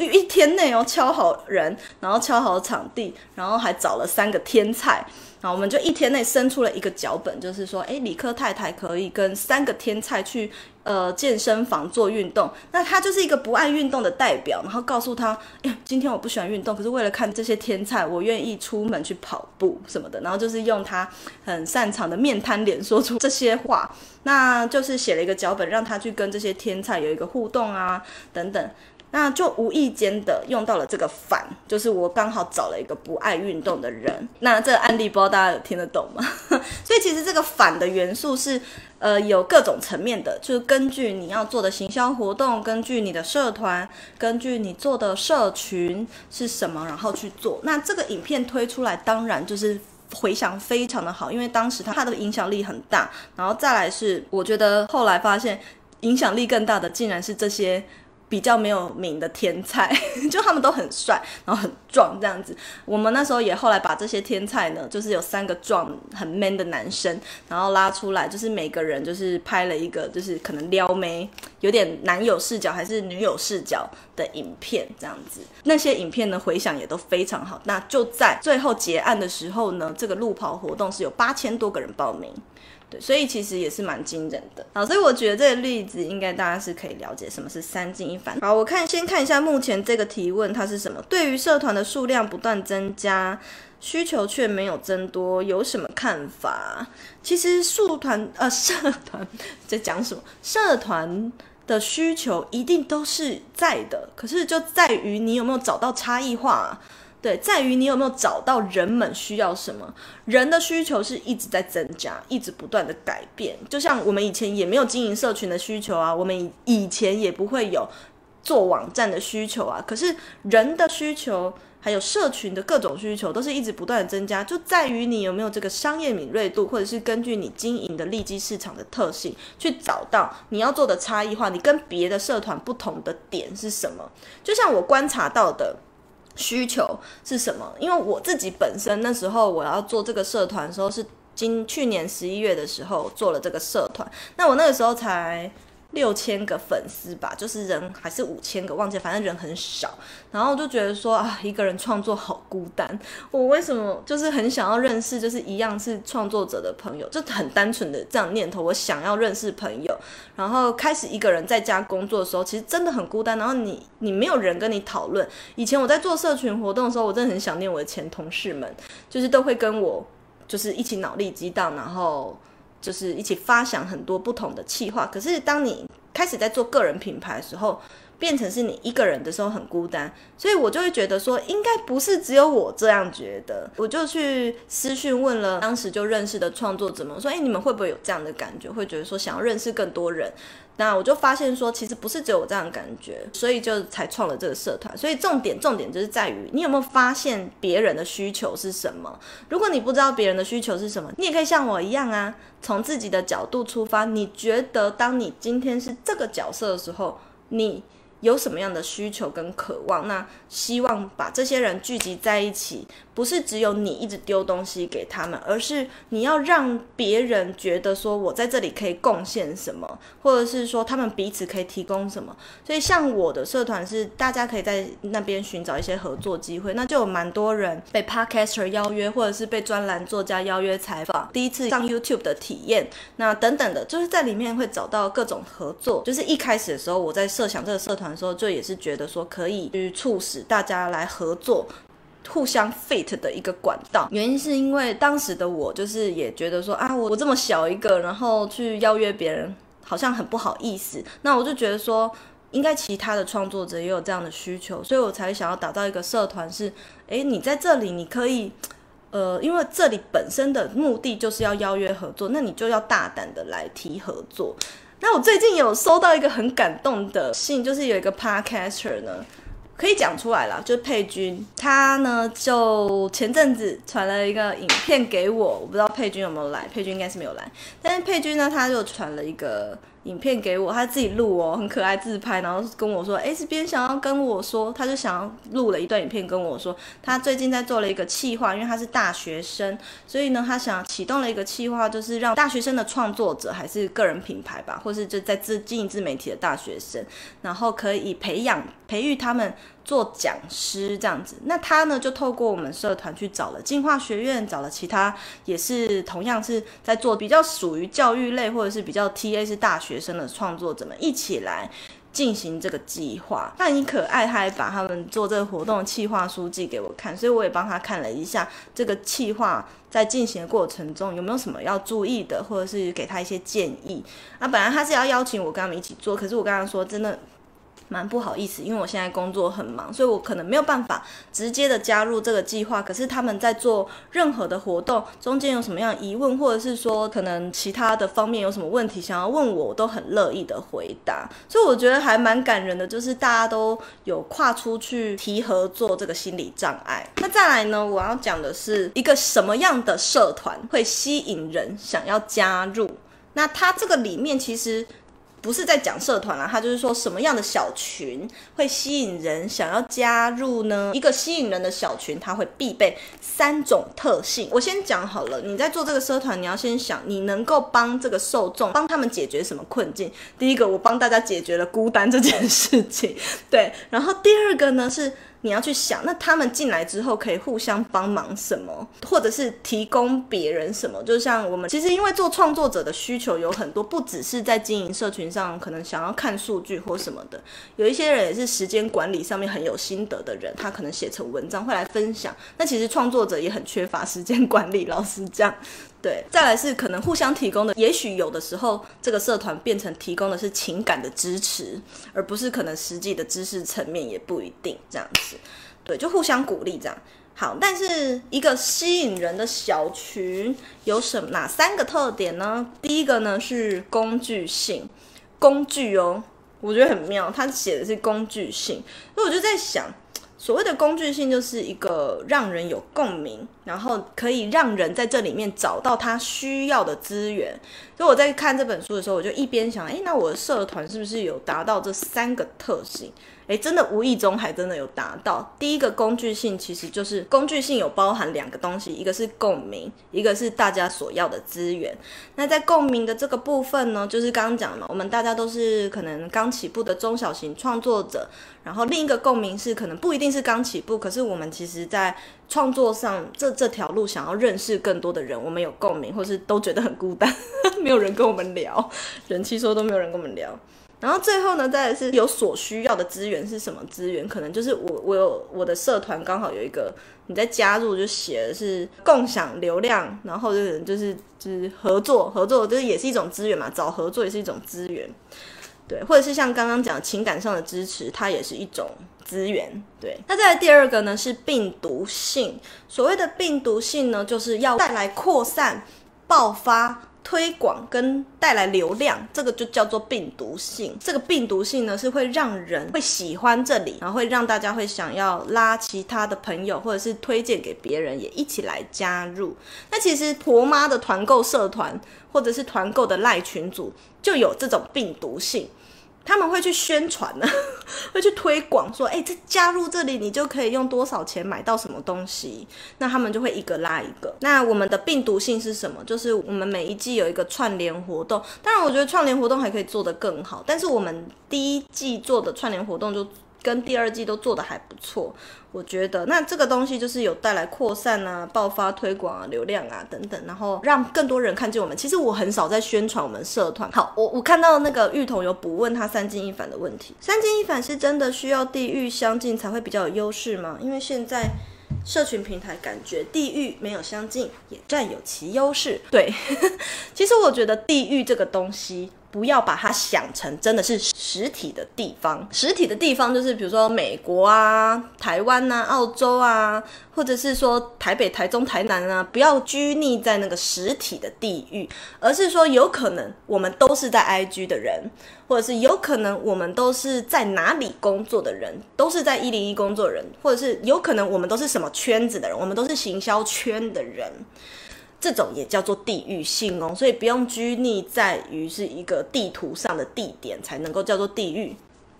一天内哦，敲好人，然后敲好场地，然后还找了三个天菜，然后我们就一天内生出了一个脚本，就是说，诶，理科太太可以跟三个天菜去呃健身房做运动，那他就是一个不爱运动的代表，然后告诉他，哎，今天我不喜欢运动，可是为了看这些天菜，我愿意出门去跑步什么的，然后就是用他很擅长的面瘫脸说出这些话，那就是写了一个脚本，让他去跟这些天菜有一个互动啊，等等。那就无意间的用到了这个反，就是我刚好找了一个不爱运动的人。那这个案例不知道大家有听得懂吗？所以其实这个反的元素是，呃，有各种层面的，就是根据你要做的行销活动，根据你的社团，根据你做的社群是什么，然后去做。那这个影片推出来，当然就是回响非常的好，因为当时它它的影响力很大。然后再来是，我觉得后来发现影响力更大的，竟然是这些。比较没有名的天菜，就他们都很帅，然后很壮这样子。我们那时候也后来把这些天菜呢，就是有三个壮很 man 的男生，然后拉出来，就是每个人就是拍了一个，就是可能撩妹，有点男友视角还是女友视角的影片这样子。那些影片呢，回响也都非常好。那就在最后结案的时候呢，这个路跑活动是有八千多个人报名。对，所以其实也是蛮惊人的。好，所以我觉得这个例子应该大家是可以了解什么是三进一反。好，我看先看一下目前这个提问它是什么？对于社团的数量不断增加，需求却没有增多，有什么看法？其实社团呃社团在讲什么？社团的需求一定都是在的，可是就在于你有没有找到差异化。对，在于你有没有找到人们需要什么。人的需求是一直在增加，一直不断的改变。就像我们以前也没有经营社群的需求啊，我们以前也不会有做网站的需求啊。可是人的需求还有社群的各种需求都是一直不断的增加，就在于你有没有这个商业敏锐度，或者是根据你经营的利基市场的特性去找到你要做的差异化，你跟别的社团不同的点是什么？就像我观察到的。需求是什么？因为我自己本身那时候我要做这个社团的时候，是今去年十一月的时候做了这个社团。那我那个时候才六千个粉丝吧，就是人还是五千个，忘记，反正人很少。然后就觉得说啊，一个人创作好孤单。我为什么就是很想要认识，就是一样是创作者的朋友，就很单纯的这样念头。我想要认识朋友，然后开始一个人在家工作的时候，其实真的很孤单。然后你你没有人跟你讨论。以前我在做社群活动的时候，我真的很想念我的前同事们，就是都会跟我就是一起脑力激荡，然后。就是一起发想很多不同的企划，可是当你开始在做个人品牌的时候，变成是你一个人的时候很孤单，所以我就会觉得说，应该不是只有我这样觉得，我就去私讯问了当时就认识的创作者们，说，诶，你们会不会有这样的感觉？会觉得说想要认识更多人？那我就发现说，其实不是只有我这样感觉，所以就才创了这个社团。所以重点重点就是在于你有没有发现别人的需求是什么？如果你不知道别人的需求是什么，你也可以像我一样啊，从自己的角度出发。你觉得当你今天是这个角色的时候，你有什么样的需求跟渴望？那希望把这些人聚集在一起。不是只有你一直丢东西给他们，而是你要让别人觉得说，我在这里可以贡献什么，或者是说他们彼此可以提供什么。所以像我的社团是大家可以在那边寻找一些合作机会，那就有蛮多人被 Podcaster 邀约，或者是被专栏作家邀约采访，第一次上 YouTube 的体验，那等等的，就是在里面会找到各种合作。就是一开始的时候，我在设想这个社团的时候，就也是觉得说可以去促使大家来合作。互相 fit 的一个管道，原因是因为当时的我就是也觉得说啊，我我这么小一个，然后去邀约别人，好像很不好意思。那我就觉得说，应该其他的创作者也有这样的需求，所以我才想要打造一个社团，是，诶，你在这里你可以，呃，因为这里本身的目的就是要邀约合作，那你就要大胆的来提合作。那我最近有收到一个很感动的信，就是有一个 podcaster 呢。可以讲出来了，就是佩君，他呢就前阵子传了一个影片给我，我不知道佩君有没有来，佩君应该是没有来，但是佩君呢，他就传了一个。影片给我，他自己录哦，很可爱自拍，然后跟我说，哎，这边想要跟我说，他就想要录了一段影片跟我说，他最近在做了一个企划，因为他是大学生，所以呢，他想启动了一个企划，就是让大学生的创作者还是个人品牌吧，或是就在自经营自媒体的大学生，然后可以培养培育他们。做讲师这样子，那他呢就透过我们社团去找了进化学院，找了其他也是同样是在做比较属于教育类或者是比较 TA 是大学生的创作者们一起来进行这个计划。那你可爱，他还把他们做这个活动的企划书寄给我看，所以我也帮他看了一下这个企划在进行的过程中有没有什么要注意的，或者是给他一些建议。那本来他是要邀请我跟他们一起做，可是我跟他说真的。蛮不好意思，因为我现在工作很忙，所以我可能没有办法直接的加入这个计划。可是他们在做任何的活动中间有什么样疑问，或者是说可能其他的方面有什么问题想要问我，我都很乐意的回答。所以我觉得还蛮感人的，就是大家都有跨出去提合作这个心理障碍。那再来呢，我要讲的是一个什么样的社团会吸引人想要加入？那它这个里面其实。不是在讲社团啦，他就是说什么样的小群会吸引人想要加入呢？一个吸引人的小群，它会必备三种特性。我先讲好了，你在做这个社团，你要先想你能够帮这个受众，帮他们解决什么困境。第一个，我帮大家解决了孤单这件事情，对。然后第二个呢是。你要去想，那他们进来之后可以互相帮忙什么，或者是提供别人什么？就像我们其实因为做创作者的需求有很多，不只是在经营社群上，可能想要看数据或什么的。有一些人也是时间管理上面很有心得的人，他可能写成文章会来分享。那其实创作者也很缺乏时间管理，老师这样。对，再来是可能互相提供的，也许有的时候这个社团变成提供的是情感的支持，而不是可能实际的知识层面，也不一定这样子。对，就互相鼓励这样。好，但是一个吸引人的小群有什么哪三个特点呢？第一个呢是工具性，工具哦，我觉得很妙，他写的是工具性，所以我就在想。所谓的工具性，就是一个让人有共鸣，然后可以让人在这里面找到他需要的资源。所以我在看这本书的时候，我就一边想，诶，那我的社团是不是有达到这三个特性？诶，真的无意中还真的有达到。第一个工具性其实就是工具性有包含两个东西，一个是共鸣，一个是大家所要的资源。那在共鸣的这个部分呢，就是刚刚讲了，我们大家都是可能刚起步的中小型创作者。然后另一个共鸣是可能不一定是刚起步，可是我们其实在创作上这这条路想要认识更多的人，我们有共鸣，或是都觉得很孤单，没有人跟我们聊，人气说都没有人跟我们聊。然后最后呢，再来是有所需要的资源是什么资源？可能就是我我有我的社团刚好有一个你在加入就写的是共享流量，然后就是就是就是合作合作，就是也是一种资源嘛，找合作也是一种资源，对，或者是像刚刚讲情感上的支持，它也是一种资源，对。那再来第二个呢是病毒性，所谓的病毒性呢，就是要带来扩散、爆发。推广跟带来流量，这个就叫做病毒性。这个病毒性呢，是会让人会喜欢这里，然后会让大家会想要拉其他的朋友，或者是推荐给别人，也一起来加入。那其实婆妈的团购社团，或者是团购的赖群组，就有这种病毒性。他们会去宣传呢，会去推广说，哎，这加入这里你就可以用多少钱买到什么东西，那他们就会一个拉一个。那我们的病毒性是什么？就是我们每一季有一个串联活动，当然我觉得串联活动还可以做得更好，但是我们第一季做的串联活动就。跟第二季都做得还不错，我觉得那这个东西就是有带来扩散啊、爆发、推广啊、流量啊等等，然后让更多人看见我们。其实我很少在宣传我们社团。好，我我看到那个玉彤有补问他三进一反的问题，三进一反是真的需要地域相近才会比较有优势吗？因为现在社群平台感觉地域没有相近也占有其优势。对，其实我觉得地域这个东西。不要把它想成真的是实体的地方，实体的地方就是比如说美国啊、台湾啊、澳洲啊，或者是说台北、台中、台南啊，不要拘泥在那个实体的地域，而是说有可能我们都是在 IG 的人，或者是有可能我们都是在哪里工作的人，都是在一零一工作人，或者是有可能我们都是什么圈子的人，我们都是行销圈的人。这种也叫做地域性哦，所以不用拘泥在于是一个地图上的地点才能够叫做地域，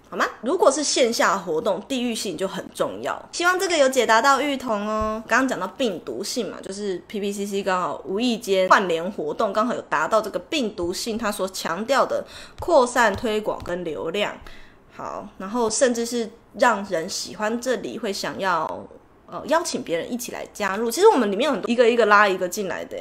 好吗？如果是线下活动，地域性就很重要。希望这个有解答到玉彤哦。刚刚讲到病毒性嘛，就是 PPCC 刚好无意间串联活动，刚好有达到这个病毒性，它所强调的扩散、推广跟流量。好，然后甚至是让人喜欢这里，会想要。哦，邀请别人一起来加入。其实我们里面有很多一个一个拉一个进来的，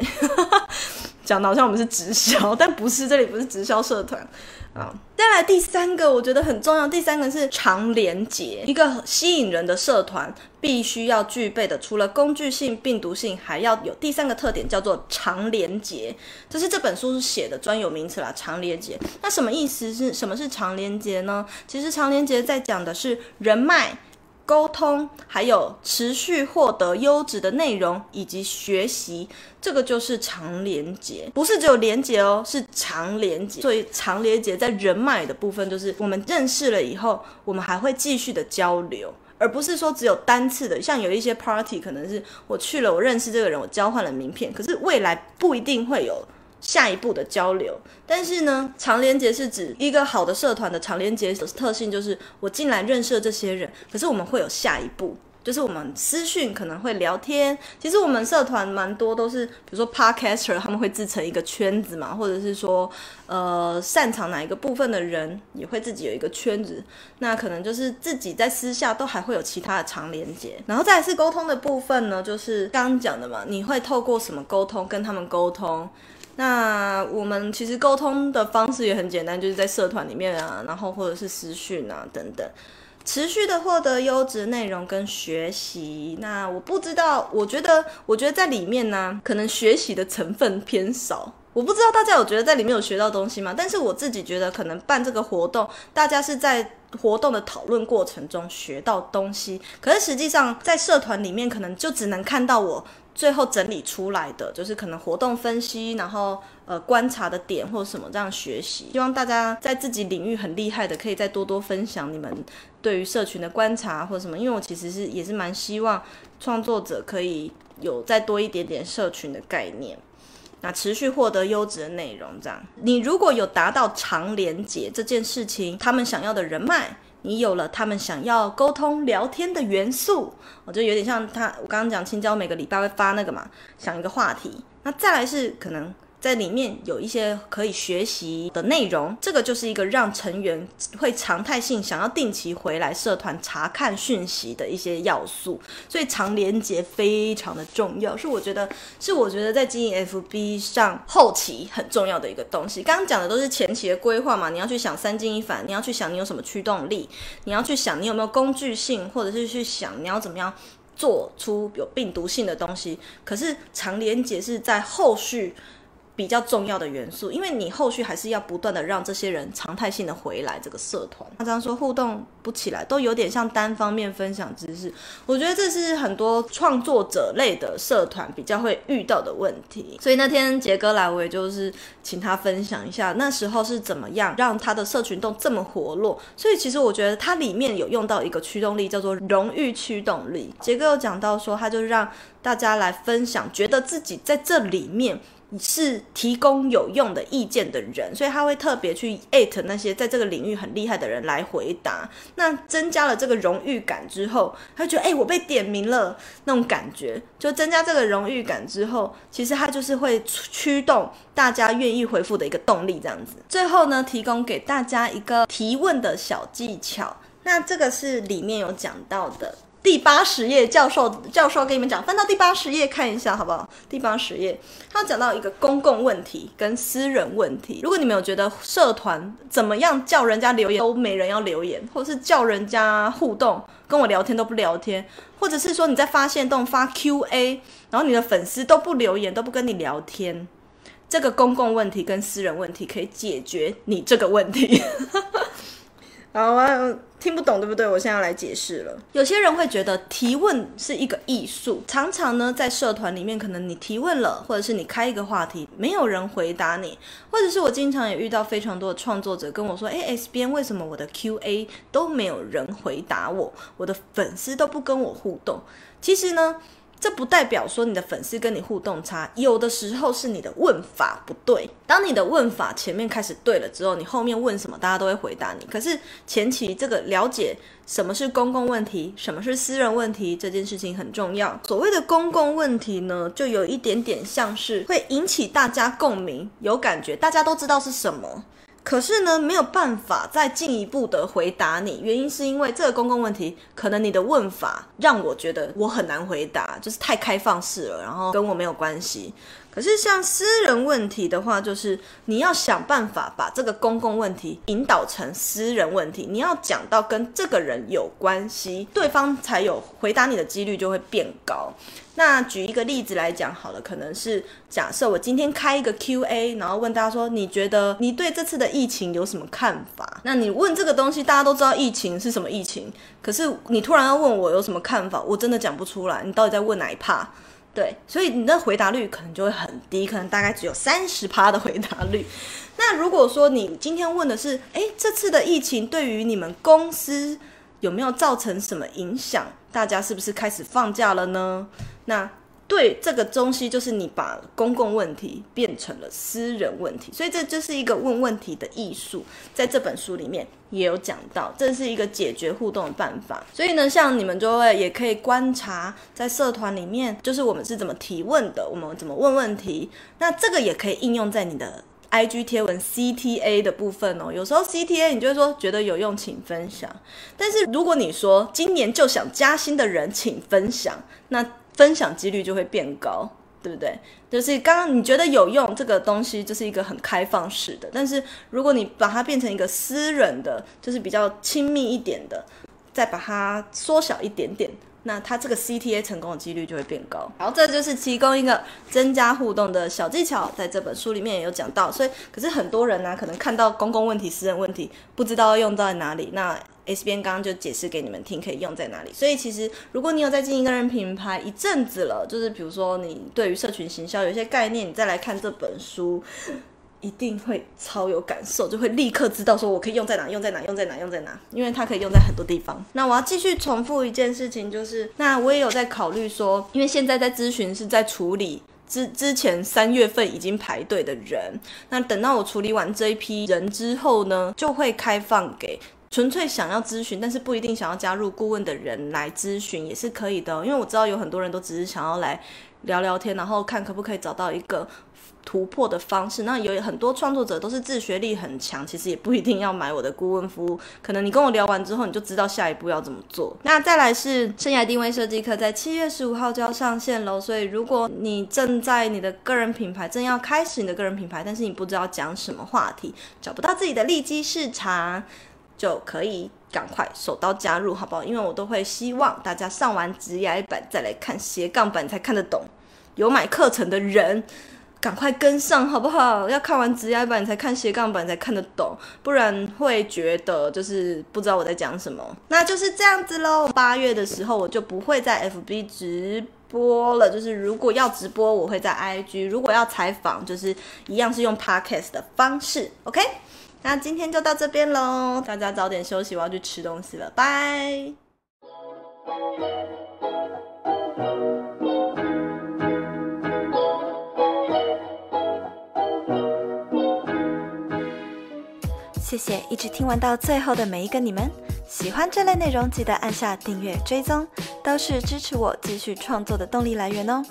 讲的好像我们是直销，但不是，这里不是直销社团啊。再来第三个，我觉得很重要。第三个是长连结，一个吸引人的社团必须要具备的，除了工具性、病毒性，还要有第三个特点，叫做长连结。这是这本书是写的专有名词啦，长连结。那什么意思是？什么是长连结呢？其实长连结在讲的是人脉。沟通，还有持续获得优质的内容以及学习，这个就是长连结，不是只有连结哦，是长连结。所以长连结在人脉的部分，就是我们认识了以后，我们还会继续的交流，而不是说只有单次的。像有一些 party，可能是我去了，我认识这个人，我交换了名片，可是未来不一定会有。下一步的交流，但是呢，长连结是指一个好的社团的长连结的特性，就是我进来认识这些人，可是我们会有下一步，就是我们私讯可能会聊天。其实我们社团蛮多都是，比如说 Podcaster，他们会自成一个圈子嘛，或者是说，呃，擅长哪一个部分的人也会自己有一个圈子。那可能就是自己在私下都还会有其他的长连接。然后再来是沟通的部分呢，就是刚讲的嘛，你会透过什么沟通跟他们沟通？那我们其实沟通的方式也很简单，就是在社团里面啊，然后或者是私讯啊等等，持续的获得优质内容跟学习。那我不知道，我觉得，我觉得在里面呢，可能学习的成分偏少。我不知道大家有觉得在里面有学到东西吗？但是我自己觉得，可能办这个活动，大家是在活动的讨论过程中学到东西。可是实际上在社团里面，可能就只能看到我。最后整理出来的就是可能活动分析，然后呃观察的点或者什么这样学习。希望大家在自己领域很厉害的，可以再多多分享你们对于社群的观察或者什么。因为我其实是也是蛮希望创作者可以有再多一点点社群的概念，那持续获得优质的内容这样。你如果有达到长连接这件事情，他们想要的人脉。你有了他们想要沟通聊天的元素，我就有点像他，我刚刚讲青椒每个礼拜会发那个嘛，想一个话题，那再来是可能。在里面有一些可以学习的内容，这个就是一个让成员会常态性想要定期回来社团查看讯息的一些要素，所以长连结非常的重要，是我觉得是我觉得在经营 FB 上后期很重要的一个东西。刚刚讲的都是前期的规划嘛，你要去想三进一反，你要去想你有什么驱动力，你要去想你有没有工具性，或者是去想你要怎么样做出有病毒性的东西。可是长连结是在后续。比较重要的元素，因为你后续还是要不断的让这些人常态性的回来这个社团。他这样说互动不起来，都有点像单方面分享知识。我觉得这是很多创作者类的社团比较会遇到的问题。所以那天杰哥来，我也就是请他分享一下那时候是怎么样让他的社群都这么活络。所以其实我觉得它里面有用到一个驱动力，叫做荣誉驱动力。杰哥有讲到说，他就让大家来分享，觉得自己在这里面。是提供有用的意见的人，所以他会特别去艾特那些在这个领域很厉害的人来回答。那增加了这个荣誉感之后，他就觉得哎、我被点名了那种感觉，就增加这个荣誉感之后，其实他就是会驱动大家愿意回复的一个动力，这样子。最后呢，提供给大家一个提问的小技巧，那这个是里面有讲到的。第八十页，教授教授跟你们讲，翻到第八十页看一下，好不好？第八十页，他讲到一个公共问题跟私人问题。如果你们有觉得社团怎么样叫人家留言都没人要留言，或者是叫人家互动跟我聊天都不聊天，或者是说你在发现动发 QA，然后你的粉丝都不留言都不跟你聊天，这个公共问题跟私人问题可以解决你这个问题。好啊。听不懂对不对？我现在要来解释了。有些人会觉得提问是一个艺术，常常呢在社团里面，可能你提问了，或者是你开一个话题，没有人回答你，或者是我经常也遇到非常多的创作者跟我说：“诶，S 边为什么我的 QA 都没有人回答我，我的粉丝都不跟我互动？”其实呢。这不代表说你的粉丝跟你互动差，有的时候是你的问法不对。当你的问法前面开始对了之后，你后面问什么，大家都会回答你。可是前期这个了解什么是公共问题，什么是私人问题，这件事情很重要。所谓的公共问题呢，就有一点点像是会引起大家共鸣，有感觉，大家都知道是什么。可是呢，没有办法再进一步的回答你，原因是因为这个公共问题，可能你的问法让我觉得我很难回答，就是太开放式了，然后跟我没有关系。可是像私人问题的话，就是你要想办法把这个公共问题引导成私人问题，你要讲到跟这个人有关系，对方才有回答你的几率就会变高。那举一个例子来讲好了，可能是假设我今天开一个 QA，然后问大家说，你觉得你对这次的疫情有什么看法？那你问这个东西，大家都知道疫情是什么疫情，可是你突然要问我有什么看法，我真的讲不出来，你到底在问哪一趴？对，所以你的回答率可能就会很低，可能大概只有三十趴的回答率。那如果说你今天问的是，诶，这次的疫情对于你们公司有没有造成什么影响？大家是不是开始放假了呢？那对这个东西，就是你把公共问题变成了私人问题，所以这就是一个问问题的艺术，在这本书里面也有讲到，这是一个解决互动的办法。所以呢，像你们就会也可以观察，在社团里面，就是我们是怎么提问的，我们怎么问问题，那这个也可以应用在你的 IG 贴文 CTA 的部分哦。有时候 CTA 你就会说觉得有用，请分享。但是如果你说今年就想加薪的人，请分享，那分享几率就会变高，对不对？就是刚刚你觉得有用这个东西，就是一个很开放式的。但是如果你把它变成一个私人的，就是比较亲密一点的，再把它缩小一点点，那它这个 CTA 成功的几率就会变高。然后这就是提供一个增加互动的小技巧，在这本书里面也有讲到。所以，可是很多人呢、可能看到公共问题、私人问题，不知道用在哪里。那 S 边刚刚就解释给你们听，可以用在哪里。所以其实，如果你有在经营个人品牌一阵子了，就是比如说你对于社群行销有一些概念，你再来看这本书，一定会超有感受，就会立刻知道说我可以用在哪，用在哪，用在哪，用在哪，因为它可以用在很多地方。那我要继续重复一件事情，就是那我也有在考虑说，因为现在在咨询是在处理之之前三月份已经排队的人，那等到我处理完这一批人之后呢，就会开放给。纯粹想要咨询，但是不一定想要加入顾问的人来咨询也是可以的。因为我知道有很多人都只是想要来聊聊天，然后看可不可以找到一个。突破的方式，那有很多创作者都是自学力很强，其实也不一定要买我的顾问服务，可能你跟我聊完之后，你就知道下一步要怎么做。那再来是生涯定位设计课，在七月十五号就要上线喽，所以如果你正在你的个人品牌正要开始你的个人品牌，但是你不知道讲什么话题，找不到自己的利基市场，就可以赶快手刀加入，好不好？因为我都会希望大家上完职涯版再来看斜杠版才看得懂，有买课程的人。赶快跟上好不好？要看完职涯版才看斜杠版才看得懂，不然会觉得就是不知道我在讲什么。那就是这样子喽。八月的时候我就不会在 FB 直播了，就是如果要直播，我会在 IG；如果要采访，就是一样是用 Podcast 的方式。OK，那今天就到这边喽，大家早点休息，我要去吃东西了，拜。谢谢一直听完到最后的每一个你们，喜欢这类内容记得按下订阅追踪，都是支持我继续创作的动力来源哦。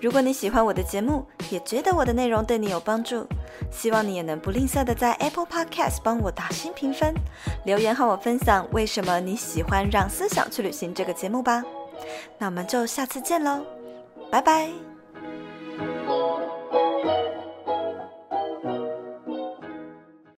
如果你喜欢我的节目，也觉得我的内容对你有帮助，希望你也能不吝啬的在 Apple Podcast 帮我打新评分，留言和我分享为什么你喜欢《让思想去旅行》这个节目吧。那我们就下次见喽，拜拜。